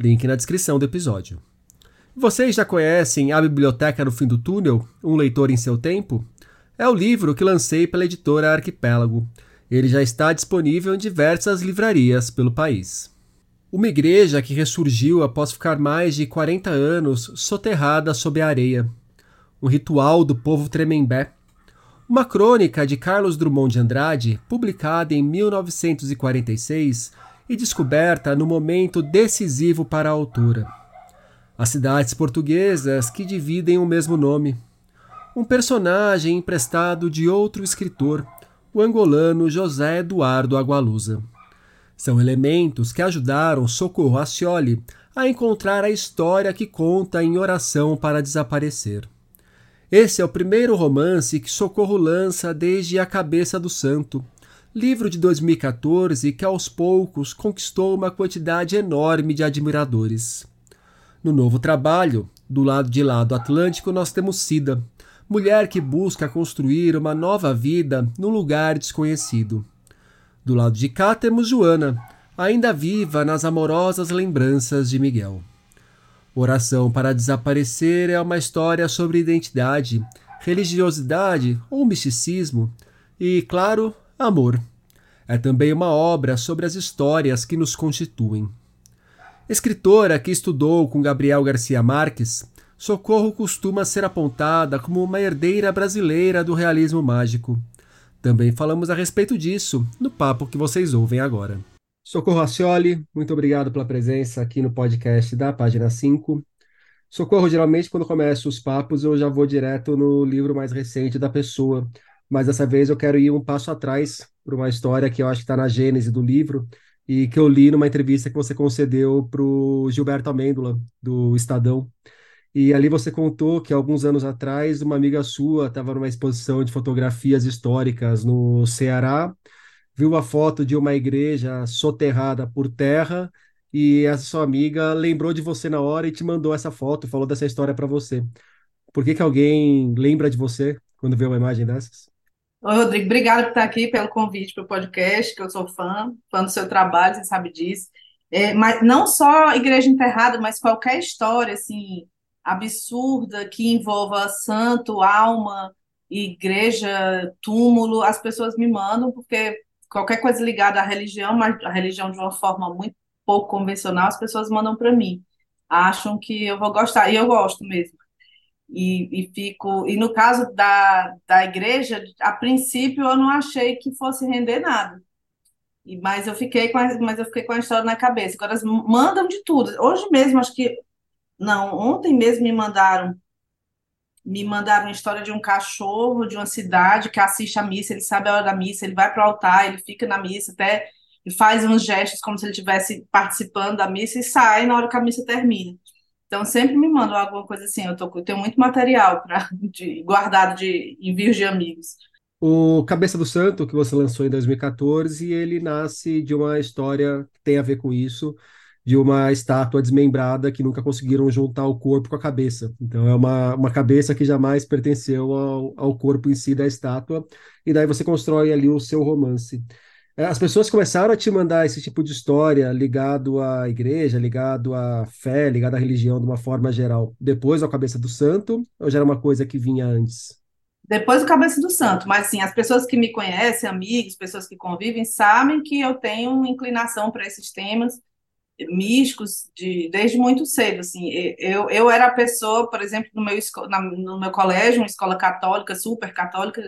Link na descrição do episódio. Vocês já conhecem A Biblioteca no Fim do Túnel? Um Leitor em Seu Tempo? É o livro que lancei pela editora Arquipélago. Ele já está disponível em diversas livrarias pelo país. Uma igreja que ressurgiu após ficar mais de 40 anos soterrada sob a areia. Um ritual do povo tremembé. Uma crônica de Carlos Drummond de Andrade, publicada em 1946 e descoberta no momento decisivo para a autora. As cidades portuguesas que dividem o mesmo nome. Um personagem emprestado de outro escritor, o angolano José Eduardo Agualusa. São elementos que ajudaram Socorro Ascioli a encontrar a história que conta em Oração para Desaparecer. Esse é o primeiro romance que Socorro lança desde A Cabeça do Santo, livro de 2014 que aos poucos conquistou uma quantidade enorme de admiradores. No novo trabalho, do lado de lá do Atlântico, nós temos Cida, mulher que busca construir uma nova vida num lugar desconhecido. Do lado de cá temos Joana, ainda viva nas amorosas lembranças de Miguel. Oração para Desaparecer é uma história sobre identidade, religiosidade ou misticismo e, claro, Amor. É também uma obra sobre as histórias que nos constituem. Escritora que estudou com Gabriel Garcia Marques, Socorro costuma ser apontada como uma herdeira brasileira do realismo mágico. Também falamos a respeito disso no papo que vocês ouvem agora. Socorro Acioli, muito obrigado pela presença aqui no podcast da página 5. Socorro, geralmente, quando começo os papos, eu já vou direto no livro mais recente da pessoa, mas dessa vez eu quero ir um passo atrás para uma história que eu acho que está na gênese do livro e que eu li numa entrevista que você concedeu para o Gilberto Amêndola, do Estadão. E ali você contou que alguns anos atrás uma amiga sua estava numa exposição de fotografias históricas no Ceará, viu a foto de uma igreja soterrada por terra e essa sua amiga lembrou de você na hora e te mandou essa foto, falou dessa história para você. Por que, que alguém lembra de você quando vê uma imagem dessas? Oi, Rodrigo, obrigada por estar aqui, pelo convite para o podcast, que eu sou fã, fã do seu trabalho, você sabe disso. É, mas não só Igreja Enterrada, mas qualquer história, assim, absurda que envolva santo, alma, igreja, túmulo, as pessoas me mandam, porque qualquer coisa ligada à religião, mas a religião de uma forma muito pouco convencional, as pessoas mandam para mim. Acham que eu vou gostar, e eu gosto mesmo e, e fico. E no caso da, da igreja, a princípio eu não achei que fosse render nada. E, mas eu fiquei com a, mas eu fiquei com a história na cabeça. Agora elas mandam de tudo. Hoje mesmo, acho que. Não, ontem mesmo me mandaram. Me mandaram uma história de um cachorro de uma cidade que assiste a missa, ele sabe a hora da missa, ele vai para o altar, ele fica na missa até faz uns gestos como se ele estivesse participando da missa e sai na hora que a missa termina. Então, sempre me mandam alguma coisa assim. Eu, tô, eu tenho muito material pra, de, guardado de envios de amigos. O Cabeça do Santo, que você lançou em 2014, ele nasce de uma história que tem a ver com isso, de uma estátua desmembrada que nunca conseguiram juntar o corpo com a cabeça. Então, é uma, uma cabeça que jamais pertenceu ao, ao corpo em si da estátua, e daí você constrói ali o seu romance. É, as pessoas começaram a te mandar esse tipo de história ligado à igreja, ligado à fé, ligado à religião de uma forma geral, depois da cabeça do santo, ou já era uma coisa que vinha antes? Depois do cabeça do santo, mas assim, as pessoas que me conhecem, amigos, pessoas que convivem, sabem que eu tenho uma inclinação para esses temas místicos de, desde muito cedo, assim, eu, eu era a pessoa, por exemplo, no meu, no meu colégio, uma escola católica, super católica,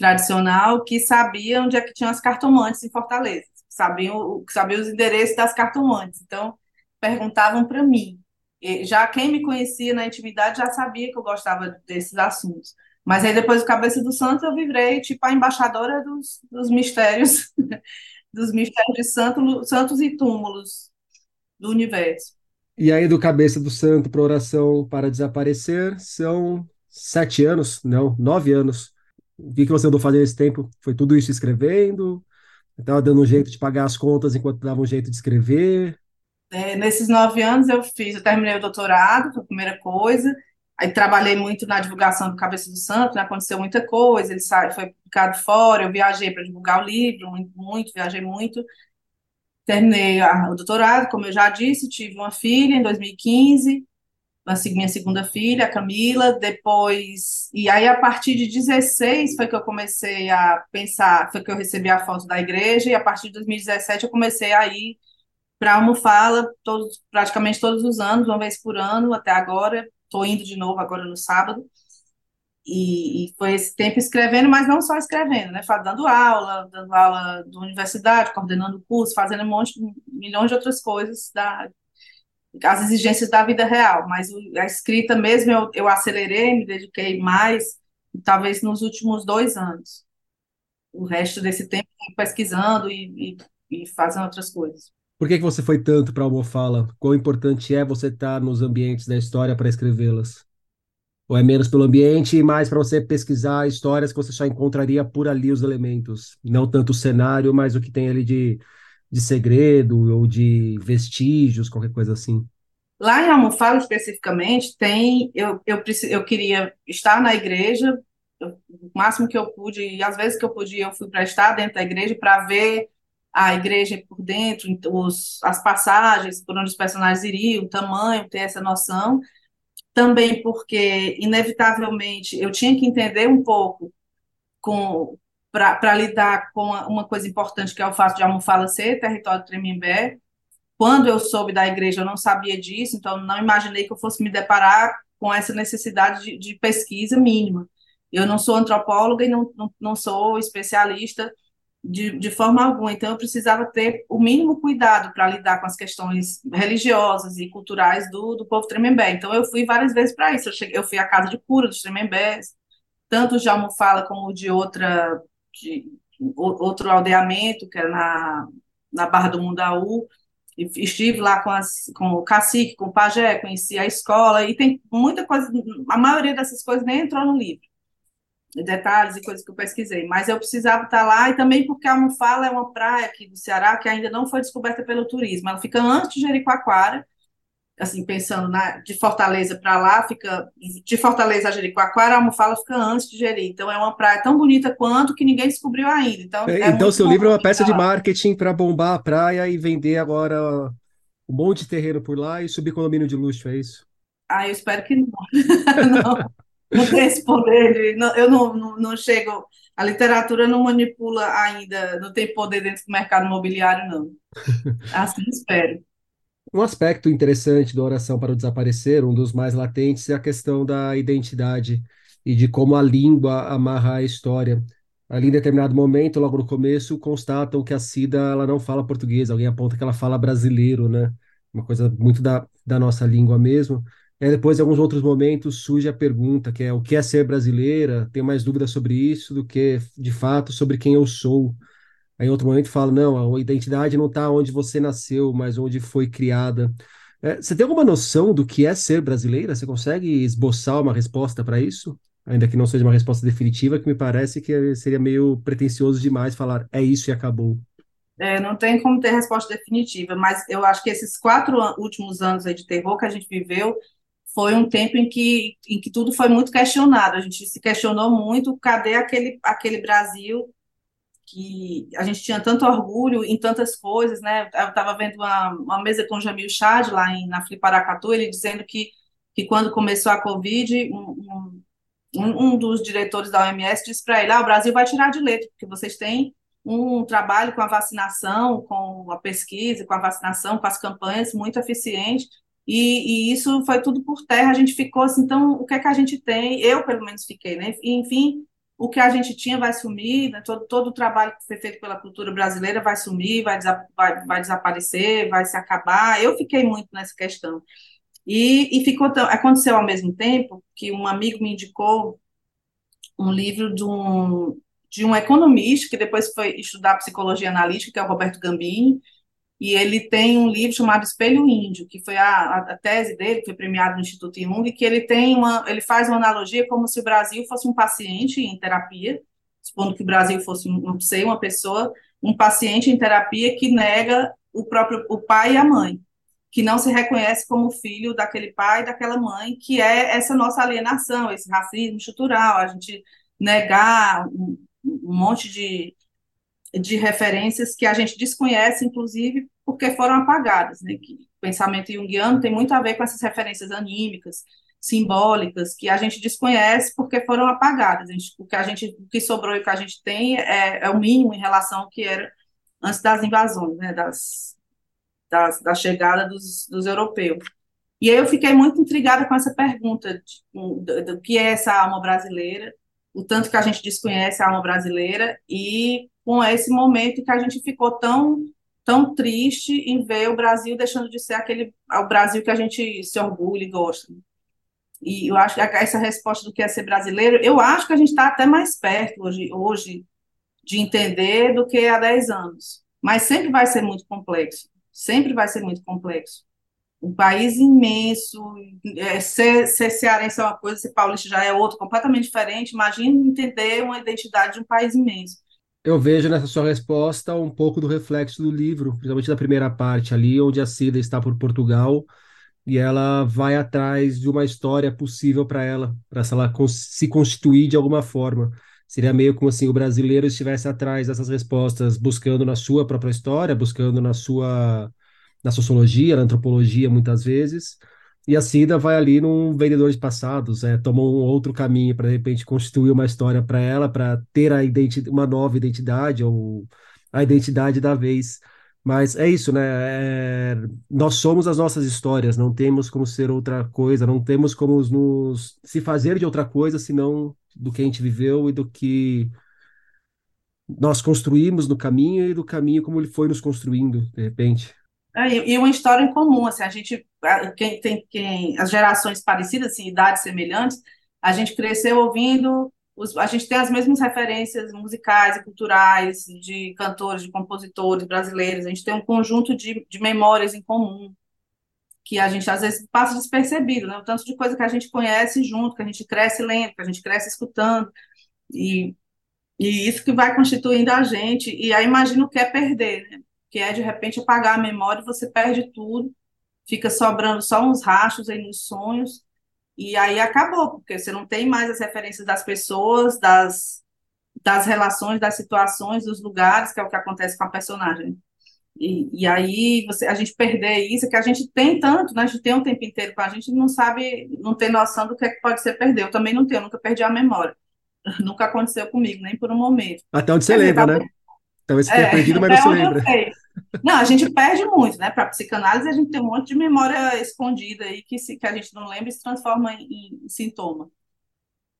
tradicional que sabia onde é que tinham as cartomantes em Fortaleza, sabiam, sabiam os endereços das cartomantes. Então, perguntavam para mim. Já quem me conhecia na intimidade já sabia que eu gostava desses assuntos. Mas aí, depois do Cabeça do Santo, eu virei tipo a embaixadora dos, dos mistérios, dos mistérios de santo, santos e túmulos do universo. E aí, do Cabeça do Santo para Oração para Desaparecer, são sete anos, não, nove anos. O que, que você andou fazendo esse tempo? Foi tudo isso escrevendo? Estava dando um jeito de pagar as contas enquanto dava um jeito de escrever? É, nesses nove anos eu fiz, eu terminei o doutorado, foi a primeira coisa. Aí trabalhei muito na divulgação do Cabeça do Santo, né? aconteceu muita coisa, ele sai, foi publicado fora, eu viajei para divulgar o livro, muito, muito, viajei muito. Terminei a, o doutorado, como eu já disse, tive uma filha em 2015, minha segunda filha, a Camila, depois, e aí a partir de 16 foi que eu comecei a pensar, foi que eu recebi a foto da igreja, e a partir de 2017 eu comecei a ir para a Almofala todos, praticamente todos os anos, uma vez por ano, até agora, estou indo de novo agora no sábado, e, e, foi esse tempo escrevendo, mas não só escrevendo, né? Dando aula, dando aula da universidade, coordenando curso, fazendo um monte, milhões de outras coisas da, as exigências da vida real, mas a escrita mesmo eu, eu acelerei, me dediquei mais, talvez nos últimos dois anos. O resto desse tempo pesquisando e, e, e fazendo outras coisas. Por que, que você foi tanto para a Almofala? Quão importante é você estar nos ambientes da história para escrevê-las? Ou é menos pelo ambiente e mais para você pesquisar histórias que você só encontraria por ali os elementos? Não tanto o cenário, mas o que tem ali de de segredo ou de vestígios, qualquer coisa assim? Lá em Almofala, especificamente, tem. Eu, eu, eu queria estar na igreja, o máximo que eu pude, e às vezes que eu podia, eu fui para estar dentro da igreja para ver a igreja por dentro, os, as passagens, por onde os personagens iriam, o tamanho, ter essa noção. Também porque, inevitavelmente, eu tinha que entender um pouco com para lidar com uma coisa importante que é o fato de Almofala ser território Tremembé. Quando eu soube da igreja, eu não sabia disso, então não imaginei que eu fosse me deparar com essa necessidade de, de pesquisa mínima. Eu não sou antropóloga e não, não, não sou especialista de, de forma alguma, então eu precisava ter o mínimo cuidado para lidar com as questões religiosas e culturais do, do povo Tremembé. Então eu fui várias vezes para isso. Eu, cheguei, eu fui à casa de cura dos Tremembés, tanto de Almofala como de outra de outro aldeamento, que era na, na Barra do Mundaú, estive lá com, as, com o cacique, com o pajé, conheci a escola, e tem muita coisa, a maioria dessas coisas nem entrou no livro, detalhes e coisas que eu pesquisei, mas eu precisava estar lá, e também porque a Almofala é uma praia aqui do Ceará que ainda não foi descoberta pelo turismo, ela fica antes de Jericoacoara, assim, pensando na, de Fortaleza para lá, fica de Fortaleza a Jericoacoara, a Almofala fica antes de Jeri. Então é uma praia tão bonita quanto que ninguém descobriu ainda. Então, é, é então seu livro é uma peça de marketing para bombar a praia e vender agora um monte de terreno por lá e subir condomínio de luxo, é isso? Ah, eu espero que não. não, não tem esse poder. De, não, eu não, não, não chego. A literatura não manipula ainda, não tem poder dentro do mercado imobiliário, não. Assim espero. Um aspecto interessante da oração para o desaparecer, um dos mais latentes, é a questão da identidade e de como a língua amarra a história. Ali, em determinado momento, logo no começo, constatam que a Cida ela não fala português, alguém aponta que ela fala brasileiro, né? Uma coisa muito da, da nossa língua mesmo. E depois, em alguns outros momentos, surge a pergunta, que é o que é ser brasileira? Tenho mais dúvidas sobre isso do que, de fato, sobre quem eu sou. Aí em outro momento fala, não, a identidade não está onde você nasceu, mas onde foi criada. É, você tem alguma noção do que é ser brasileira? Você consegue esboçar uma resposta para isso? Ainda que não seja uma resposta definitiva, que me parece que seria meio pretensioso demais falar é isso e acabou. É, não tem como ter resposta definitiva, mas eu acho que esses quatro últimos anos de terror que a gente viveu foi um tempo em que, em que tudo foi muito questionado. A gente se questionou muito cadê aquele, aquele Brasil que a gente tinha tanto orgulho em tantas coisas, né? Eu estava vendo uma, uma mesa com o Jamil Chad lá em, na Fliparacatu, ele dizendo que, que quando começou a Covid, um, um, um dos diretores da OMS disse para ele, ah, o Brasil vai tirar de letra, porque vocês têm um trabalho com a vacinação, com a pesquisa, com a vacinação, com as campanhas muito eficiente, e, e, isso foi tudo por terra, a gente ficou assim, então, o que é que a gente tem? Eu, pelo menos, fiquei, né? Enfim, o que a gente tinha vai sumir, né? todo, todo o trabalho que foi feito pela cultura brasileira vai sumir, vai, vai, vai desaparecer, vai se acabar. Eu fiquei muito nessa questão. E, e ficou aconteceu ao mesmo tempo que um amigo me indicou um livro de um, de um economista que depois foi estudar psicologia analítica, que é o Roberto Gambini, e ele tem um livro chamado Espelho Índio, que foi a, a tese dele, que foi premiado no Instituto Jung, que ele tem uma, ele faz uma analogia como se o Brasil fosse um paciente em terapia, supondo que o Brasil fosse, não sei, uma pessoa, um paciente em terapia que nega o próprio o pai e a mãe, que não se reconhece como filho daquele pai e daquela mãe, que é essa nossa alienação, esse racismo estrutural, a gente negar um, um monte de de referências que a gente desconhece, inclusive, porque foram apagadas, né? Que o pensamento junguiano tem muito a ver com essas referências anímicas, simbólicas, que a gente desconhece porque foram apagadas. A gente, o que a gente, o que sobrou e o que a gente tem é, é o mínimo em relação ao que era antes das invasões, né? Das, das da chegada dos, dos europeus. E aí eu fiquei muito intrigada com essa pergunta do que é essa alma brasileira, o tanto que a gente desconhece a alma brasileira e com esse momento que a gente ficou tão tão triste em ver o Brasil deixando de ser aquele o Brasil que a gente se orgulha e gosta. E eu acho que essa resposta do que é ser brasileiro, eu acho que a gente está até mais perto hoje, hoje de entender do que há 10 anos. Mas sempre vai ser muito complexo. Sempre vai ser muito complexo. Um país imenso, é, ser, ser cearense é uma coisa, ser paulista já é outra, completamente diferente. Imagine entender uma identidade de um país imenso. Eu vejo nessa sua resposta um pouco do reflexo do livro, principalmente da primeira parte ali, onde a Cida está por Portugal e ela vai atrás de uma história possível para ela, para ela se constituir de alguma forma. Seria meio como assim o brasileiro estivesse atrás dessas respostas, buscando na sua própria história, buscando na sua na sociologia, na antropologia, muitas vezes, e a Cida vai ali num vendedor de passados, é, toma um outro caminho para de repente constituir uma história para ela, para ter a uma nova identidade ou a identidade da vez. Mas é isso, né? É, nós somos as nossas histórias, não temos como ser outra coisa, não temos como nos se fazer de outra coisa senão do que a gente viveu e do que nós construímos no caminho e do caminho como ele foi nos construindo, de repente. É, e uma história em comum, assim, a gente, quem tem quem, as gerações parecidas, assim, idades semelhantes, a gente cresceu ouvindo, os, a gente tem as mesmas referências musicais e culturais de cantores, de compositores brasileiros, a gente tem um conjunto de, de memórias em comum, que a gente às vezes passa despercebido, né? O tanto de coisa que a gente conhece junto, que a gente cresce lendo, que a gente cresce escutando, e, e isso que vai constituindo a gente, e aí imagino o que é perder, né? Que é de repente apagar a memória, você perde tudo, fica sobrando só uns rachos aí nos sonhos, e aí acabou, porque você não tem mais as referências das pessoas, das, das relações, das situações, dos lugares, que é o que acontece com a personagem. E, e aí você, a gente perder isso, que a gente tem tanto, né? a gente tem um tempo inteiro com a gente não sabe, não tem noção do que, é que pode ser perder. Eu também não tenho, nunca perdi a memória. Nunca aconteceu comigo, nem por um momento. Até onde você lembra, né? Talvez você tenha é, perdido, mas não se lembra. Não, a gente perde muito, né? Para psicanálise, a gente tem um monte de memória escondida aí que, se, que a gente não lembra e se transforma em, em sintoma.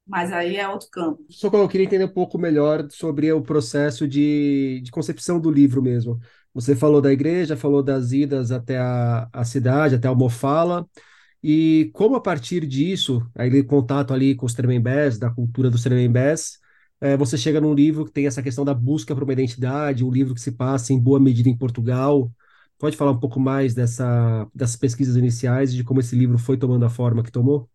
Mas aí é outro campo. Só que eu queria entender um pouco melhor sobre o processo de, de concepção do livro mesmo. Você falou da igreja, falou das idas até a, a cidade, até a Almofala, e como a partir disso, aí contato ali com os Tremembés, da cultura dos Tremembés, é, você chega num livro que tem essa questão da busca por uma identidade, um livro que se passa em boa medida em Portugal. Pode falar um pouco mais dessa, dessas pesquisas iniciais e de como esse livro foi tomando a forma que tomou?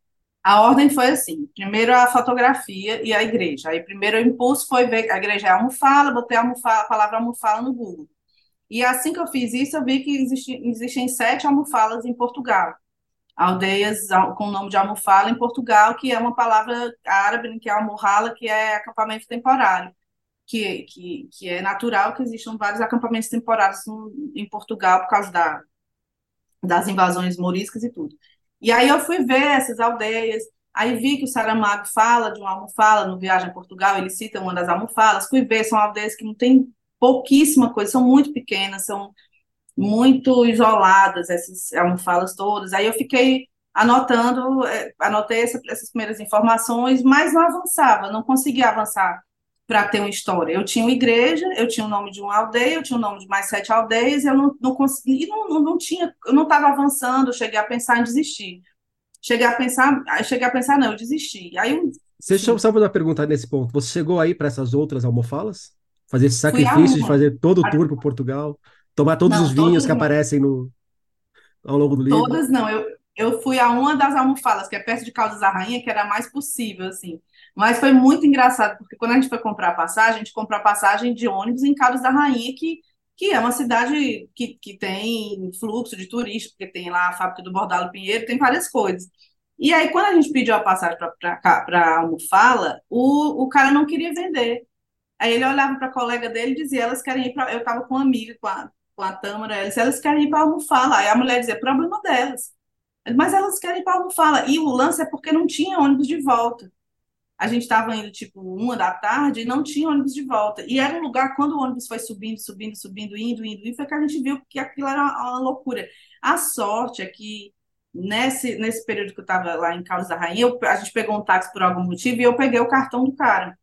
A ordem foi assim: primeiro a fotografia e a igreja. Aí, primeiro o impulso foi ver a igreja é almofala, botei a, almofala, a palavra almofala no Google. E assim que eu fiz isso, eu vi que existe, existem sete almofalas em Portugal aldeias com o nome de Almofala em Portugal, que é uma palavra árabe, que é Almohala, que é acampamento temporário, que, que, que é natural que existam vários acampamentos temporários em Portugal por causa da, das invasões moriscas e tudo. E aí eu fui ver essas aldeias, aí vi que o Saramago fala de uma almofala no Viagem a Portugal, ele cita uma das almofalas, fui ver, são aldeias que não tem pouquíssima coisa, são muito pequenas, são muito isoladas, essas almofalas todas. Aí eu fiquei anotando, é, anotei essa, essas primeiras informações, mas não avançava, não conseguia avançar para ter uma história. Eu tinha uma igreja, eu tinha o nome de uma aldeia, eu tinha o nome de mais sete aldeias, eu não, não consegui, não, não, não tinha, eu não estava avançando, cheguei a pensar em desistir. Cheguei a pensar, cheguei a pensar, não, eu desisti. Aí eu, Você só sabe uma pergunta nesse ponto. Você chegou aí para essas outras almofalas? Fazer esse sacrifício de fazer todo o tour para Portugal? Tomar todos Não, os vinhos todas que aparecem no, ao longo do livro. Todas não. Eu, eu fui a uma das almofadas, que é perto de Caldas da Rainha, que era a mais possível, assim. Mas foi muito engraçado, porque quando a gente foi comprar passagem, a gente comprou a passagem de ônibus em Caldas da Rainha, que, que é uma cidade que, que tem fluxo de turistas, porque tem lá a fábrica do Bordalo Pinheiro, tem várias coisas. E aí, quando a gente pediu a passagem para Almofala, o, o cara não queria vender. Aí ele olhava para a colega dele e dizia, elas querem ir para... Eu estava com uma amiga, com a, com a Tâmara, elas, elas querem ir para Almofala. Aí a mulher dizia, problema delas. Mas elas querem ir para Almofala. E o lance é porque não tinha ônibus de volta. A gente estava indo, tipo, uma da tarde e não tinha ônibus de volta. E era um lugar, quando o ônibus foi subindo, subindo, subindo, indo, indo, e foi que a gente viu que aquilo era uma, uma loucura. A sorte é que nesse, nesse período que eu estava lá em Carlos da Rainha, eu, a gente pegou um táxi por algum motivo e eu peguei o cartão do cara.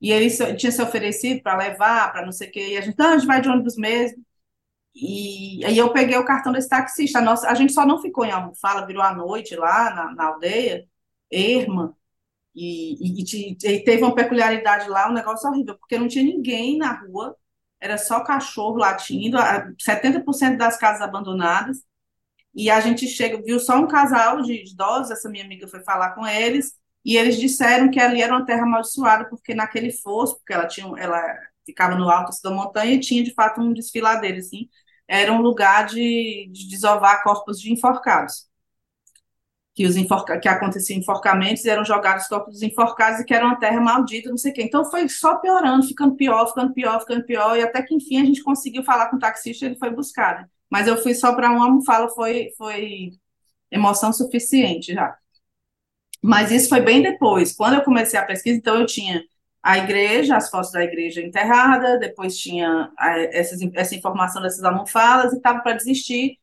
E ele tinha se oferecido para levar, para não sei o quê, e a gente, não, a gente vai de ônibus mesmo. E aí eu peguei o cartão desse taxista. Nossa, a gente só não ficou em Almofala, virou à noite lá na, na aldeia, Erma, e, e, e, teve uma peculiaridade lá, um negócio horrível, porque não tinha ninguém na rua, era só cachorro latindo, 70% das casas abandonadas, e a gente chega, viu só um casal de idosos, essa minha amiga foi falar com eles, e eles disseram que ali era uma terra amaldiçoada, porque naquele fosso, porque ela tinha, ela ficava no alto da montanha e tinha de fato um desfiladeiro, assim, era um lugar de, de desovar corpos de enforcados. Que, os enforca, que aconteciam enforcamentos, eram jogados corpos dos enforcados e que era uma terra maldita, não sei o quê. Então foi só piorando, ficando pior, ficando pior, ficando pior, e até que enfim a gente conseguiu falar com o taxista, ele foi buscar. Mas eu fui só para uma almofala, foi, foi emoção suficiente já. Mas isso foi bem depois. Quando eu comecei a pesquisa, então eu tinha a igreja, as fotos da igreja enterrada, depois tinha essas, essa informação dessas almofadas e estava para desistir.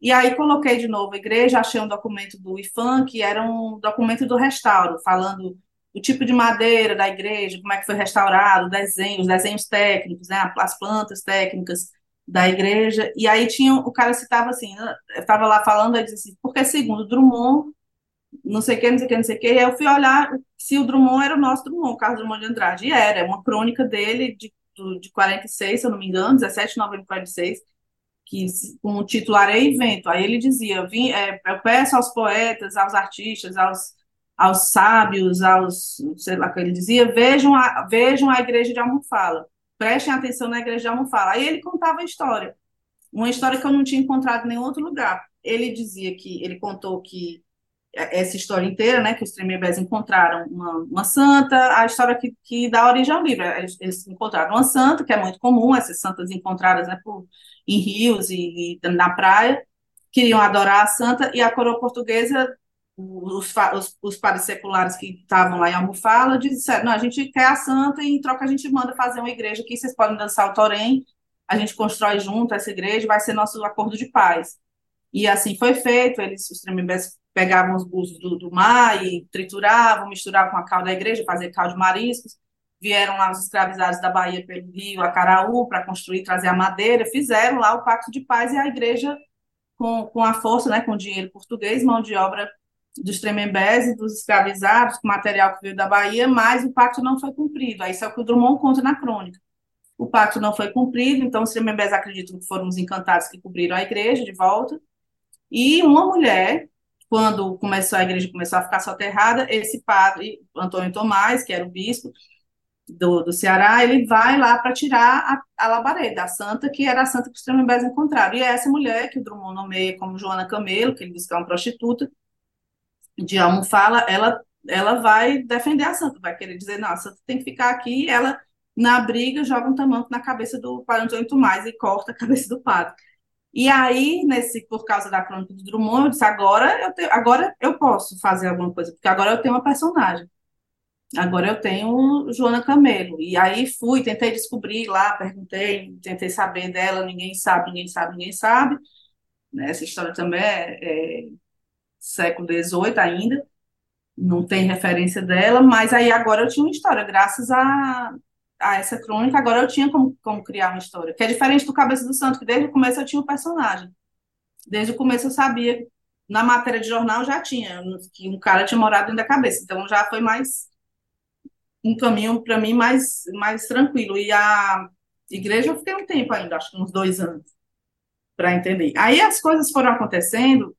E aí coloquei de novo a igreja, achei um documento do IFAM, que era um documento do restauro, falando o tipo de madeira da igreja, como é que foi restaurado, desenhos, desenhos técnicos, né, as plantas técnicas da igreja. E aí tinha o cara citava assim, estava lá falando, ele disse assim, porque segundo Drummond não sei o que, não sei o que, não sei o que. E eu fui olhar se o Drummond era o nosso Drummond, o Carlos Drummond de Andrade. E era, é uma crônica dele de, de 46, se eu não me engano, 17 de novembro de 46, que, com o título Areia e Vento. Aí ele dizia: Vim, é, Eu peço aos poetas, aos artistas, aos, aos sábios, aos. sei lá o que ele dizia, vejam a, vejam a igreja de Almofala, prestem atenção na igreja de Almofala. Aí ele contava a história, uma história que eu não tinha encontrado em nenhum outro lugar. Ele dizia que, ele contou que essa história inteira, né, que os Tremembés encontraram uma, uma santa, a história que, que dá origem ao livro. Eles, eles, encontraram uma santa, que é muito comum, essas santas encontradas né, por, em rios e, e, na praia, queriam adorar a santa, e a coroa portuguesa, os, os, os padres seculares que estavam lá em Almofala, disseram, não, a gente quer a santa e em troca a gente manda fazer uma igreja aqui, vocês podem dançar o torém, a gente constrói junto essa igreja, vai ser nosso acordo de paz. E assim foi feito, eles, os Tremembés pegavam os búzios do, do, mar e trituravam, misturavam com a cal da igreja, fazer caldo de mariscos. Vieram lá os escravizados da Bahia pelo rio Acaraú para construir, trazer a madeira, fizeram lá o pacto de paz e a igreja, com, com a força, né, com dinheiro português, mão de obra dos tremembés dos escravizados, com material que veio da Bahia, mas o pacto não foi cumprido. Aí isso é o que o Drummond conta na crônica. O pacto não foi cumprido, então os tremembés acreditam que foram os encantados que cobriram a igreja de volta. E uma mulher, quando começou a igreja começou a ficar soterrada, esse padre, Antônio Tomás, que era o bispo do, do Ceará, ele vai lá para tirar a, a labareda, a santa, que era a santa que os tremembés encontraram. E é essa mulher, que o Drummond nomeia como Joana Camelo, que ele diz que é uma prostituta, de Almofala, ela, ela vai defender a santa, vai querer dizer, não, a santa tem que ficar aqui, ela, na briga, joga um tamanco na cabeça do padre Antônio Tomás e corta a cabeça do padre. E aí, nesse, por causa da crônica do Drummond, eu disse, agora eu, agora eu posso fazer alguma coisa, porque agora eu tenho uma personagem. Agora eu tenho Joana Camelo. E aí fui, tentei descobrir lá, perguntei, tentei saber dela, ninguém sabe, ninguém sabe, ninguém sabe. Essa história também é, é século XVIII ainda, não tem referência dela, mas aí agora eu tinha uma história, graças a, a essa crônica, agora eu tinha como, como criar uma história, que é diferente do Cabeça do Santo, que desde o começo eu tinha um personagem. Desde o começo eu sabia, na matéria de jornal já tinha, que um cara tinha morado dentro da cabeça, então já foi mais um caminho para mim mais, mais tranquilo. E a igreja eu fiquei um tempo ainda, acho que uns dois anos. para entender. Aí as coisas foram acontecendo.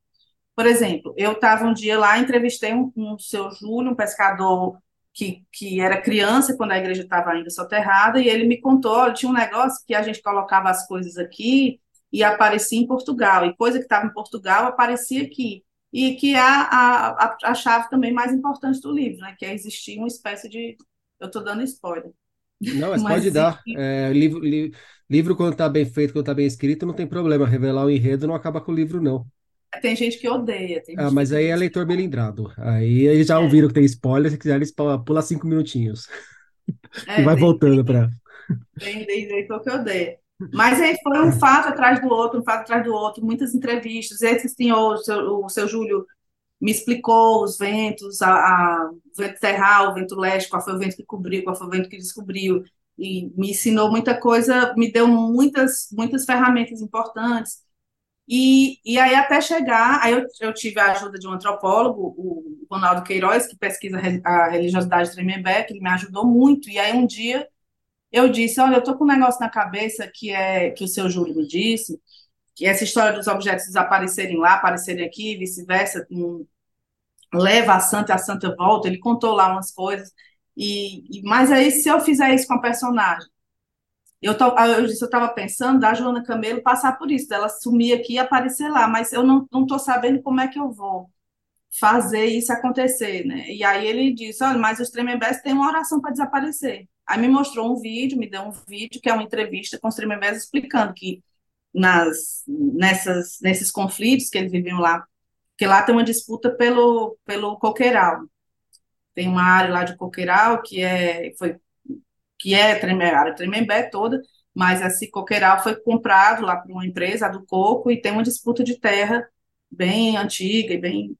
Por exemplo, eu estava um dia lá, entrevistei um, um seu Júlio, um pescador que, que era criança quando a igreja estava ainda soterrada, e ele me contou, tinha um negócio que a gente colocava as coisas aqui e aparecia em Portugal, e coisa que estava em Portugal aparecia aqui. E que é a, a, a chave também mais importante do livro, né? Que é existir uma espécie de. Eu estou dando spoiler. Não, mas, mas pode dar. É, livro, li, livro, quando está bem feito, quando está bem escrito, não tem problema. Revelar o enredo não acaba com o livro, não. Tem gente que odeia. ah, mas aí é leitor melindrado. Aí eles já é. ouviram que tem spoiler, se quiser, eles pula cinco minutinhos. É, e vai tem, voltando para. Tem, tem leitor que odeia. Mas aí foi um fato atrás do outro, um fato atrás do outro, muitas entrevistas. Esse senhor, o seu, o seu Júlio, me explicou os ventos, a, a, o vento terral, o vento leste, qual foi o vento que cobriu, qual foi o vento que descobriu, e me ensinou muita coisa, me deu muitas, muitas ferramentas importantes. E, e aí, até chegar, aí eu, eu tive a ajuda de um antropólogo, o Ronaldo Queiroz, que pesquisa a religiosidade Tremembé, que ele me ajudou muito. E aí, um dia, eu disse: Olha, eu estou com um negócio na cabeça que é que o seu Júlio me disse, que essa história dos objetos desaparecerem lá, aparecerem aqui, vice-versa, um, leva a santa a santa volta. Ele contou lá umas coisas. E, e, mas aí, se eu fizer isso com a personagem, eu, disse, eu estava pensando da Joana Camelo passar por isso, dela sumir aqui e aparecer lá, mas eu não estou sabendo como é que eu vou fazer isso acontecer, né? E aí ele disse, olha, mas os Tremembés têm uma oração para desaparecer. Aí me mostrou um vídeo, me deu um vídeo que é uma entrevista com os Tremembés explicando que nas, nessas, nesses conflitos que eles viviam lá, que lá tem uma disputa pelo, pelo coqueiral. Tem uma área lá de coqueiral que é, foi que é a área Tremembé toda, mas esse coqueiral foi comprado lá por uma empresa, a do Coco, e tem uma disputa de terra bem antiga e bem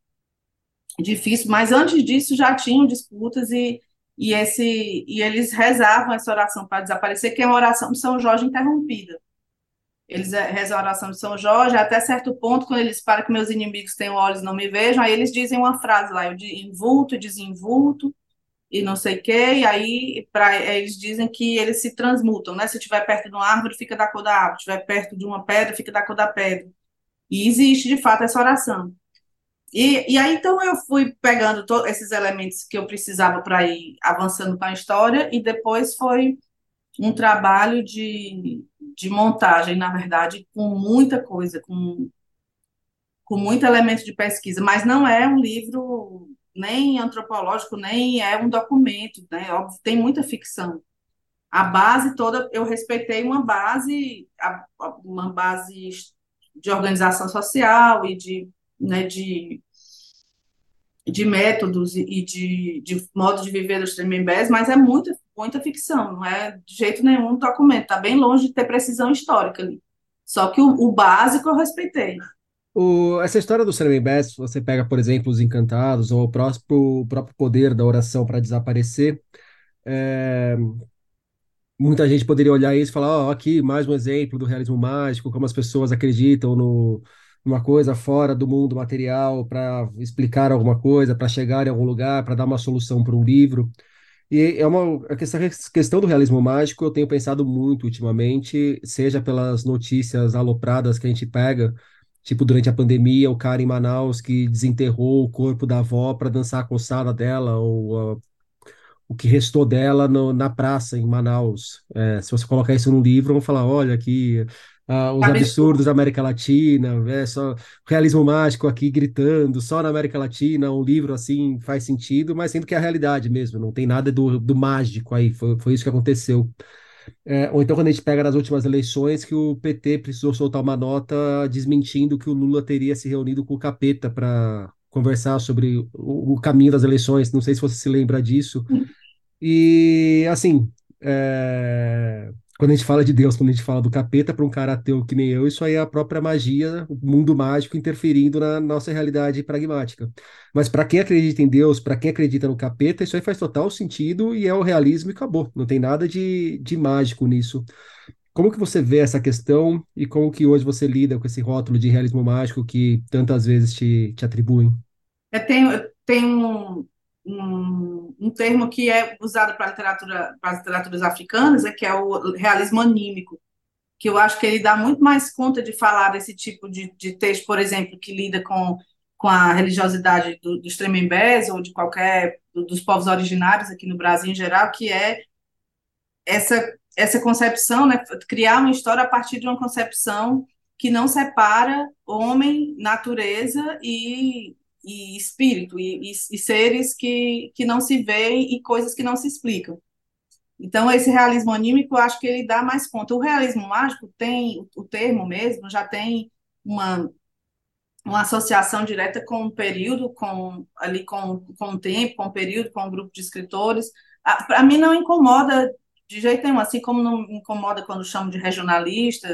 difícil, mas antes disso já tinham disputas e, e, esse, e eles rezavam essa oração para desaparecer, que é uma oração de São Jorge interrompida. Eles rezam a oração de São Jorge, até certo ponto, quando eles param que meus inimigos têm olhos não me vejam, aí eles dizem uma frase lá, eu de invulto, desinvulto, e não sei o quê, e aí pra, eles dizem que eles se transmutam, né? Se estiver perto de uma árvore, fica da cor da árvore, se estiver perto de uma pedra, fica da cor da pedra. E existe, de fato, essa oração. E, e aí, então, eu fui pegando todos esses elementos que eu precisava para ir avançando com a história, e depois foi um trabalho de, de montagem, na verdade, com muita coisa, com, com muito elemento de pesquisa, mas não é um livro nem antropológico, nem é um documento, né? Óbvio, tem muita ficção. A base toda, eu respeitei uma base, uma base de organização social e de, né, de, de métodos e de, de modo de viver dos Tremembés, mas é muita, muita ficção, não é de jeito nenhum documento, está bem longe de ter precisão histórica ali. Só que o, o básico eu respeitei. O, essa história do Tremembés, você pega, por exemplo, os encantados ou o próprio, o próprio poder da oração para desaparecer, é, muita gente poderia olhar isso e falar, ó, oh, aqui mais um exemplo do realismo mágico, como as pessoas acreditam no, numa coisa fora do mundo material para explicar alguma coisa, para chegar em algum lugar, para dar uma solução para um livro. E é uma a questão, a questão do realismo mágico eu tenho pensado muito ultimamente, seja pelas notícias alopradas que a gente pega Tipo, durante a pandemia, o cara em Manaus que desenterrou o corpo da avó para dançar a coçada dela, ou uh, o que restou dela no, na praça em Manaus. É, se você colocar isso no livro, vão falar: olha aqui, uh, os absurdos da América Latina, é, só realismo mágico aqui gritando, só na América Latina, um livro assim faz sentido, mas sendo que é a realidade mesmo, não tem nada do, do mágico aí, foi, foi isso que aconteceu. É, ou então quando a gente pega nas últimas eleições que o PT precisou soltar uma nota desmentindo que o Lula teria se reunido com o Capeta para conversar sobre o, o, caminho das eleições. Não sei se você se lembra disso. E assim, é, quando a gente fala de Deus, quando a gente fala do capeta para um cara ateu que nem eu, isso aí é a própria magia, o mundo mágico interferindo na nossa realidade pragmática. Mas para quem acredita em Deus, para quem acredita no capeta, isso aí faz total sentido e é o realismo e acabou. Não tem nada de, de mágico nisso. Como que você vê essa questão e como que hoje você lida com esse rótulo de realismo mágico que tantas vezes te, te atribuem? Eu tenho, eu tenho um, um termo que é usado para literatura, para as literaturas africanas, é que é o realismo anímico, que eu acho que ele dá muito mais conta de falar desse tipo de, de texto, por exemplo, que lida com, com a religiosidade do, dos Tremembés ou de qualquer do, dos povos originários aqui no Brasil em geral, que é essa essa concepção, né, criar uma história a partir de uma concepção que não separa homem, natureza e, e espírito, e, e, e, seres que, que não se veem e coisas que não se explicam. Então, esse realismo anímico, eu acho que ele dá mais conta. O realismo mágico tem, o termo mesmo, já tem uma, uma associação direta com o período, com ali com, com o tempo, com o período, com o grupo de escritores. Para mim não incomoda de jeito nenhum, assim como não incomoda quando chamo de regionalista,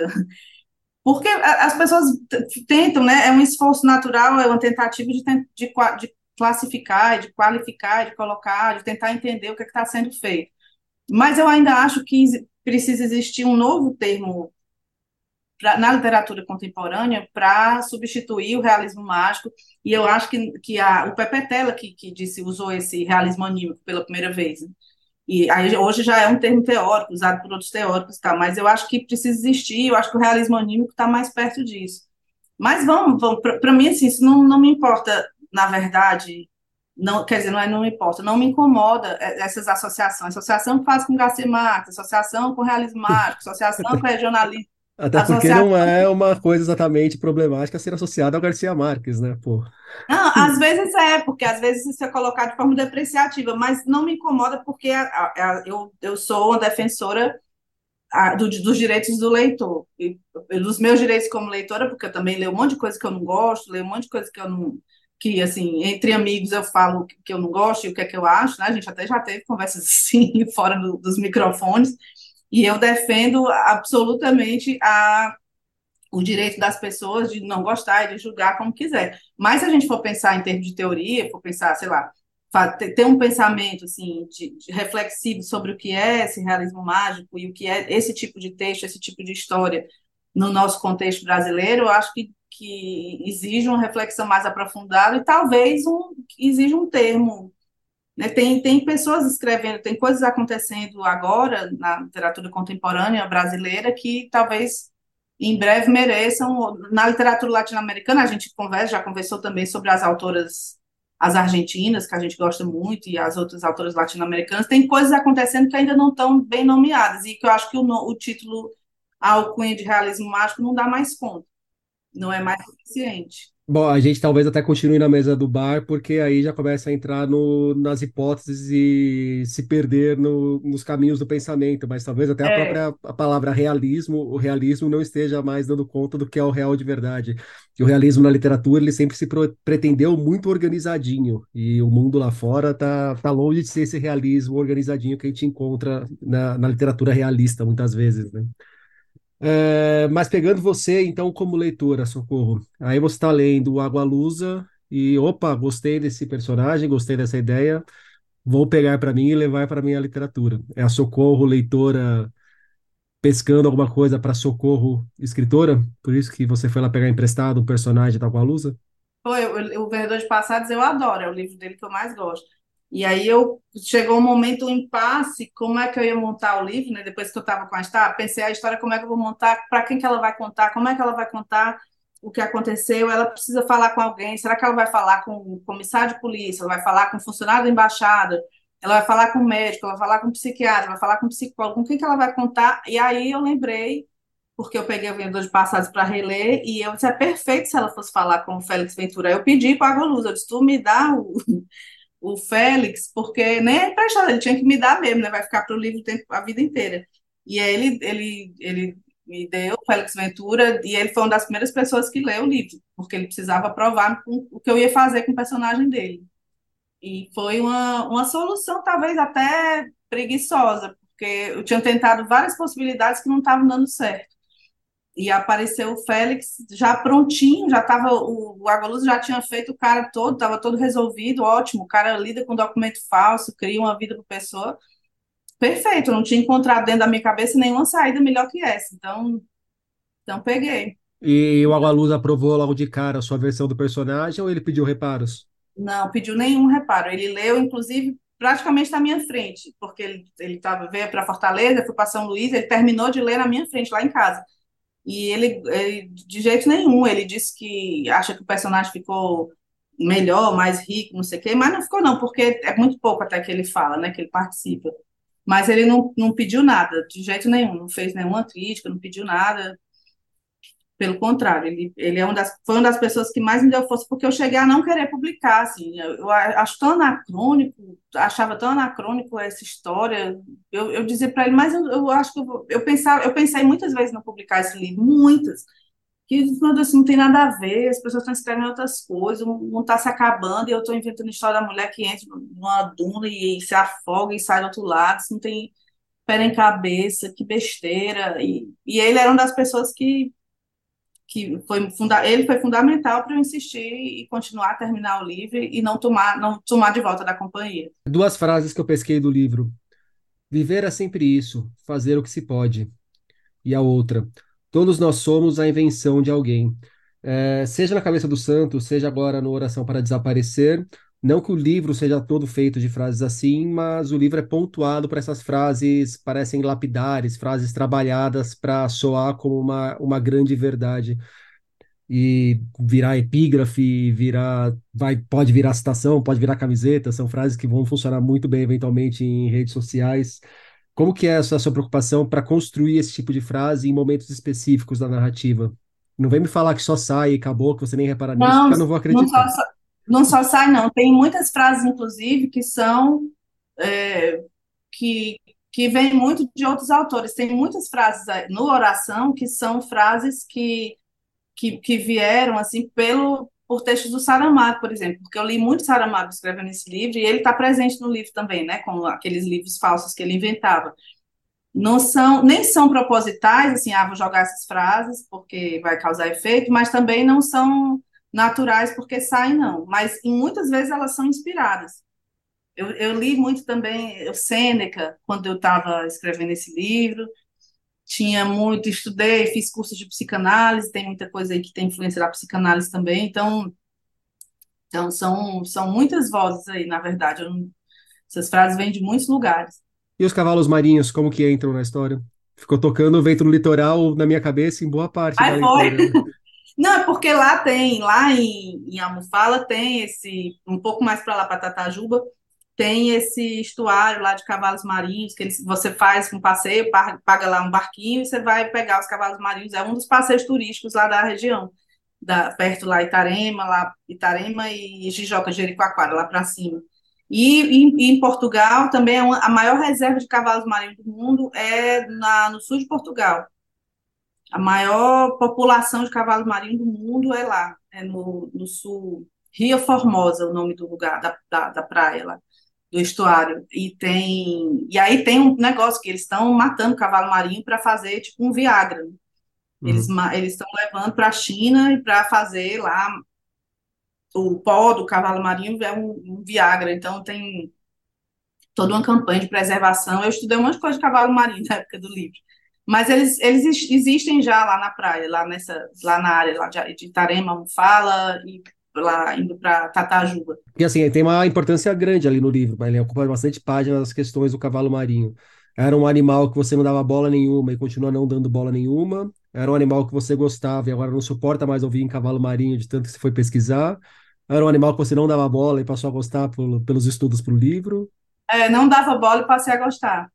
porque as pessoas tentam, né? É um esforço natural, é uma tentativa de, de, de classificar, de qualificar, de colocar, de tentar entender o que é está sendo feito. Mas eu ainda acho que precisa existir um novo termo pra, na literatura contemporânea para substituir o realismo mágico, e eu acho que, que a, o Pepe Tela, que, que disse, usou esse realismo anímico pela primeira vez, né? E aí, hoje já é um termo teórico, usado por outros teóricos, tá? mas eu acho que precisa existir, eu acho que o realismo anímico está mais perto disso. Mas vamos, vamos para mim, assim, isso não, não me importa, na verdade, não, quer dizer, não é não me importa, não me incomoda essas associações. Associação que faz com Garcia associação com realismo mágico, associação com regionalismo. Até porque não é uma coisa exatamente problemática ser associada ao Garcia Marques, né, pô? Não, às vezes é, porque às vezes isso é colocado de forma depreciativa, mas não me incomoda porque a, a, a, eu, eu sou uma defensora do, dos direitos do leitor, e, dos meus direitos como leitora, porque eu também leio um monte de coisa que eu não gosto, leio um monte de coisa que eu não, que, assim, entre amigos eu falo que eu não gosto e o que é que eu acho, né, a gente até já teve conversas assim, fora do, dos microfones, e eu defendo absolutamente a, o direito das pessoas de não gostar e de julgar como quiser. Mas se a gente for pensar em termos de teoria, for pensar, sei lá, ter um pensamento assim de, de, reflexivo sobre o que é esse realismo mágico e o que é esse tipo de texto, esse tipo de história no nosso contexto brasileiro, eu acho que, que exige uma reflexão mais aprofundada e talvez um, exige um termo né? Tem, tem pessoas escrevendo, tem coisas acontecendo agora na literatura contemporânea brasileira que talvez em breve mereçam. Na literatura latino-americana, a gente conversa, já conversou também sobre as autoras, as argentinas, que a gente gosta muito, e as outras autoras latino-americanas. Tem coisas acontecendo que ainda não estão bem nomeadas, e que eu acho que o, o título Alcunha de Realismo Mágico não dá mais conta, não é mais suficiente. Bom, a gente talvez até continue na mesa do bar, porque aí já começa a entrar no, nas hipóteses e se perder no, nos caminhos do pensamento, mas talvez até a é. própria a palavra realismo, o realismo não esteja mais dando conta do que é o real de verdade. E o realismo na literatura, ele sempre se pro, pretendeu muito organizadinho, e o mundo lá fora tá, tá longe de ser esse realismo organizadinho que a gente encontra na, na literatura realista, muitas vezes, né? É, mas pegando você, então, como leitora, Socorro, aí você está lendo o Água Lusa e, opa, gostei desse personagem, gostei dessa ideia, vou pegar para mim e levar para minha literatura. É a Socorro, leitora, pescando alguma coisa para Socorro, escritora? Por isso que você foi lá pegar emprestado um personagem da Água Lusa? Foi, o, o Vendedor de Passados eu adoro, é o livro dele que eu mais gosto. E aí eu chegou um momento, um impasse, como é que eu ia montar o livro, né? Depois que eu estava com a história, pensei a história, como é que eu vou montar, para quem que ela vai contar, como é que ela vai contar o que aconteceu, ela precisa falar com alguém, será que ela vai falar com o comissário de polícia, ela vai falar com o funcionário da embaixada, ela vai falar com o médico, ela vai falar com o psiquiatra, vai falar com o psicólogo, com quem que ela vai contar? E aí eu lembrei, porque eu peguei o Vendedor de Passados para reler, e eu disse, é perfeito se ela fosse falar com o Félix Ventura. Eu pedi para a Luz, eu disse, tu me dá o o Félix, porque nem é emprestado, ele tinha que me dar mesmo, né? Vai ficar para o livro a vida inteira. E aí ele, ele, ele me deu, o Félix Ventura, e ele foi uma das primeiras pessoas que leu o livro, porque ele precisava provar o que eu ia fazer com o personagem dele. E foi uma, uma solução, talvez até preguiçosa, porque eu tinha tentado várias possibilidades que não estavam dando certo e apareceu o Félix já prontinho, já estava, o, o já tinha feito o cara todo, estava todo resolvido, ótimo, o cara lida com documento falso, cria uma vida para pessoa, perfeito, não tinha encontrado dentro da minha cabeça nenhuma saída melhor que essa, então, então peguei. E o Agaluz aprovou logo de cara a sua versão do personagem ou ele pediu reparos? Não, pediu nenhum reparo, ele leu, inclusive, praticamente na minha frente, porque ele, ele tava, veio para Fortaleza, foi para São Luís, ele terminou de ler na minha frente, lá em casa, E ele, ele, de jeito nenhum, ele disse que acha que o personagem ficou melhor, mais rico, não sei o quê, mas não ficou não, porque é muito pouco até que ele fala, né, que ele participa. Mas ele não, não pediu nada, de jeito nenhum, não fez nenhuma crítica, não pediu nada. Pelo contrário, ele, ele é uma das, foi uma das pessoas que mais me deu força, porque eu cheguei a não querer publicar, assim, eu, eu acho tão anacrônico, achava tão anacrônico essa história, eu, eu dizia para ele, mas eu, eu acho que eu, eu, pensava, eu pensei muitas vezes não publicar esse livro, muitas, que assim, não tem nada a ver, as pessoas estão escrevendo outras coisas, o mundo está se acabando, e eu estou inventando a história da mulher que entra numa duna e, e se afoga e sai do outro lado, isso não tem pé em cabeça, que besteira, e, e ele era uma das pessoas que que foi funda ele foi fundamental para eu insistir e continuar a terminar o livro e não tomar não tomar de volta da companhia. Duas frases que eu pesquei do livro. Viver é sempre isso, fazer o que se pode. E a outra, todos nós somos a invenção de alguém. É, seja na cabeça do santo, seja agora no Oração para Desaparecer, não que o livro seja todo feito de frases assim, mas o livro é pontuado para essas frases, parecem lapidares, frases trabalhadas para soar como uma, uma grande verdade. E virar epígrafe, virar, vai, pode virar citação, pode virar camiseta, são frases que vão funcionar muito bem eventualmente em redes sociais. Como que é essa sua preocupação para construir esse tipo de frase em momentos específicos da narrativa? Não vem me falar que só sai e acabou, que você nem repara nisso, não, porque eu não vou acreditar. Não só, não só sai, não. Tem muitas frases, inclusive, que são é, que, que vêm muito de outros autores. Tem muitas frases no oração que são frases que, que, que vieram assim pelo por textos do Saramago, por exemplo, porque eu li muito Saramago escrevendo esse livro e ele está presente no livro também, né, com aqueles livros falsos que ele inventava. Não são, nem são propositais, assim, ah, vou jogar essas frases porque vai causar efeito, mas também não são naturais porque saem, não. Mas em, muitas vezes elas são inspiradas. Eu, eu li muito também o Sêneca, quando eu estava escrevendo esse livro. Tinha muito, estudei, fiz cursos de psicanálise, tem muita coisa aí que tem influência da psicanálise também. Então, então são, são muitas vozes aí, na verdade. Não, essas frases vêm de muitos lugares. E os cavalos marinhos, como que entram na história? Ficou tocando o vento no litoral na minha cabeça em boa parte Ai, é porque lá tem, lá em, em tem esse, um pouco mais para lá, para Tatajuba, tem esse estuário lá de cavalos marinhos, que eles, você faz um passeio, paga lá um barquinho e você vai pegar os cavalos marinhos. É um dos passeios turísticos lá da região, da, perto lá Itarema, lá Itarema e Jijoca, Jericoacoara, lá para cima. E em, Portugal também é a maior reserva de cavalos marinhos do mundo é na, no sul de Portugal. A maior população de cavalo marinho do mundo é lá, é no, no sul. Rio Formosa, o nome do lugar, da, da, da praia lá, do estuário. E tem. E aí tem um negócio que eles estão matando cavalo marinho para fazer tipo um Viagra. Eles uhum. eles estão levando para a China e para fazer lá o pó do cavalo marinho é um, um, Viagra. Então tem toda uma campanha de preservação. Eu estudei um monte de coisa de cavalo marinho na época do livro. Mas eles, eles existem já lá na praia, lá nessa, lá na área lá de, de Itarema, Fala e lá indo para Tatajuba. E assim, tem uma importância grande ali no livro, ele ocupa bastante páginas das questões do cavalo marinho. Era um animal que você não dava bola nenhuma e continua não dando bola nenhuma. Era um animal que você gostava e agora não suporta mais ouvir em cavalo marinho de tanto que você foi pesquisar. Era um animal que você não dava bola e passou a gostar por, pelos estudos para o livro. É, não dava bola e passei a gostar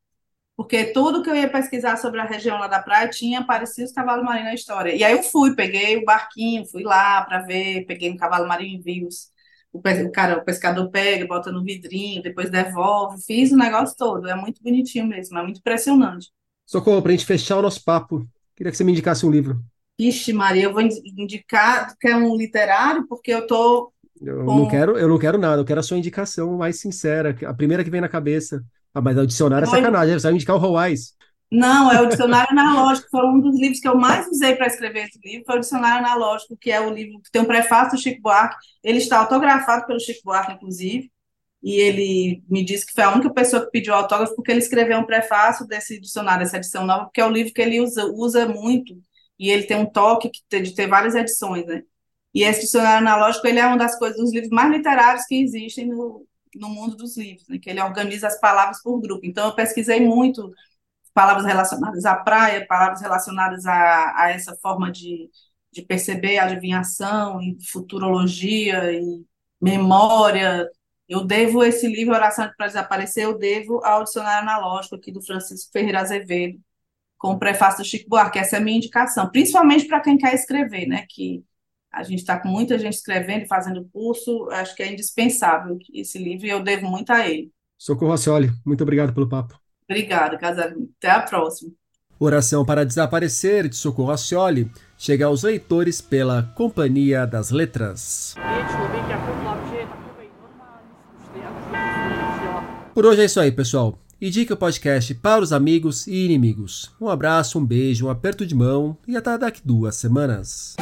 porque tudo que eu ia pesquisar sobre a região lá da praia tinha aparecido os cavalos marinhos na história. E aí eu fui, peguei o barquinho, fui lá para ver, peguei um cavalo marinho e vi os, o, o, cara, o pescador pega, bota no vidrinho, depois devolve, fiz o negócio todo. É muito bonitinho mesmo, é muito impressionante. Socorro, para a gente fechar o nosso papo, queria que você me indicasse um livro. Vixe, Maria, eu vou indicar que é um literário, porque eu tô. Eu com... não quero, eu não quero nada, eu quero a sua indicação mais sincera, a primeira que vem na cabeça. Ah, mas o dicionário é sacanagem, você vai indicar o Roais. Não, é o dicionário analógico, foi um dos livros que eu mais usei para escrever esse livro, foi o dicionário analógico, que é o livro que tem um prefácio do Chico Buarque, ele está autografado pelo Chico Buarque, inclusive, e ele me disse que foi a única pessoa que pediu autógrafo, porque ele escreveu um prefácio desse dicionário, essa edição nova, porque é o livro que ele usa, usa muito, e ele tem um toque de ter várias edições, né? E esse dicionário analógico, ele é uma das coisas, dos livros mais literários que existem no, no mundo dos livros, né, que ele organiza as palavras por grupo. Então, eu pesquisei muito palavras relacionadas à praia, palavras relacionadas a, a essa forma de, de perceber adivinhação e futurologia e memória. Eu devo esse livro, Oração para Desaparecer, eu devo ao dicionário analógico aqui do Francisco Ferreira Azevedo, com o prefácio do Chico Buarque. Essa é a minha indicação, principalmente para quem quer escrever, né? Que a gente está com muita gente escrevendo e fazendo curso, acho que é indispensável esse livro e eu devo muito a ele. Socorro Acioli, muito obrigado pelo papo. Obrigada, Casarinho. Até a próxima. Oração para Desaparecer, de Socorro Acioli, chega aos leitores pela Companhia das Letras. Por hoje é isso aí, pessoal. Indique o podcast para os amigos e inimigos. Um abraço, um beijo, um aperto de mão e até daqui duas semanas.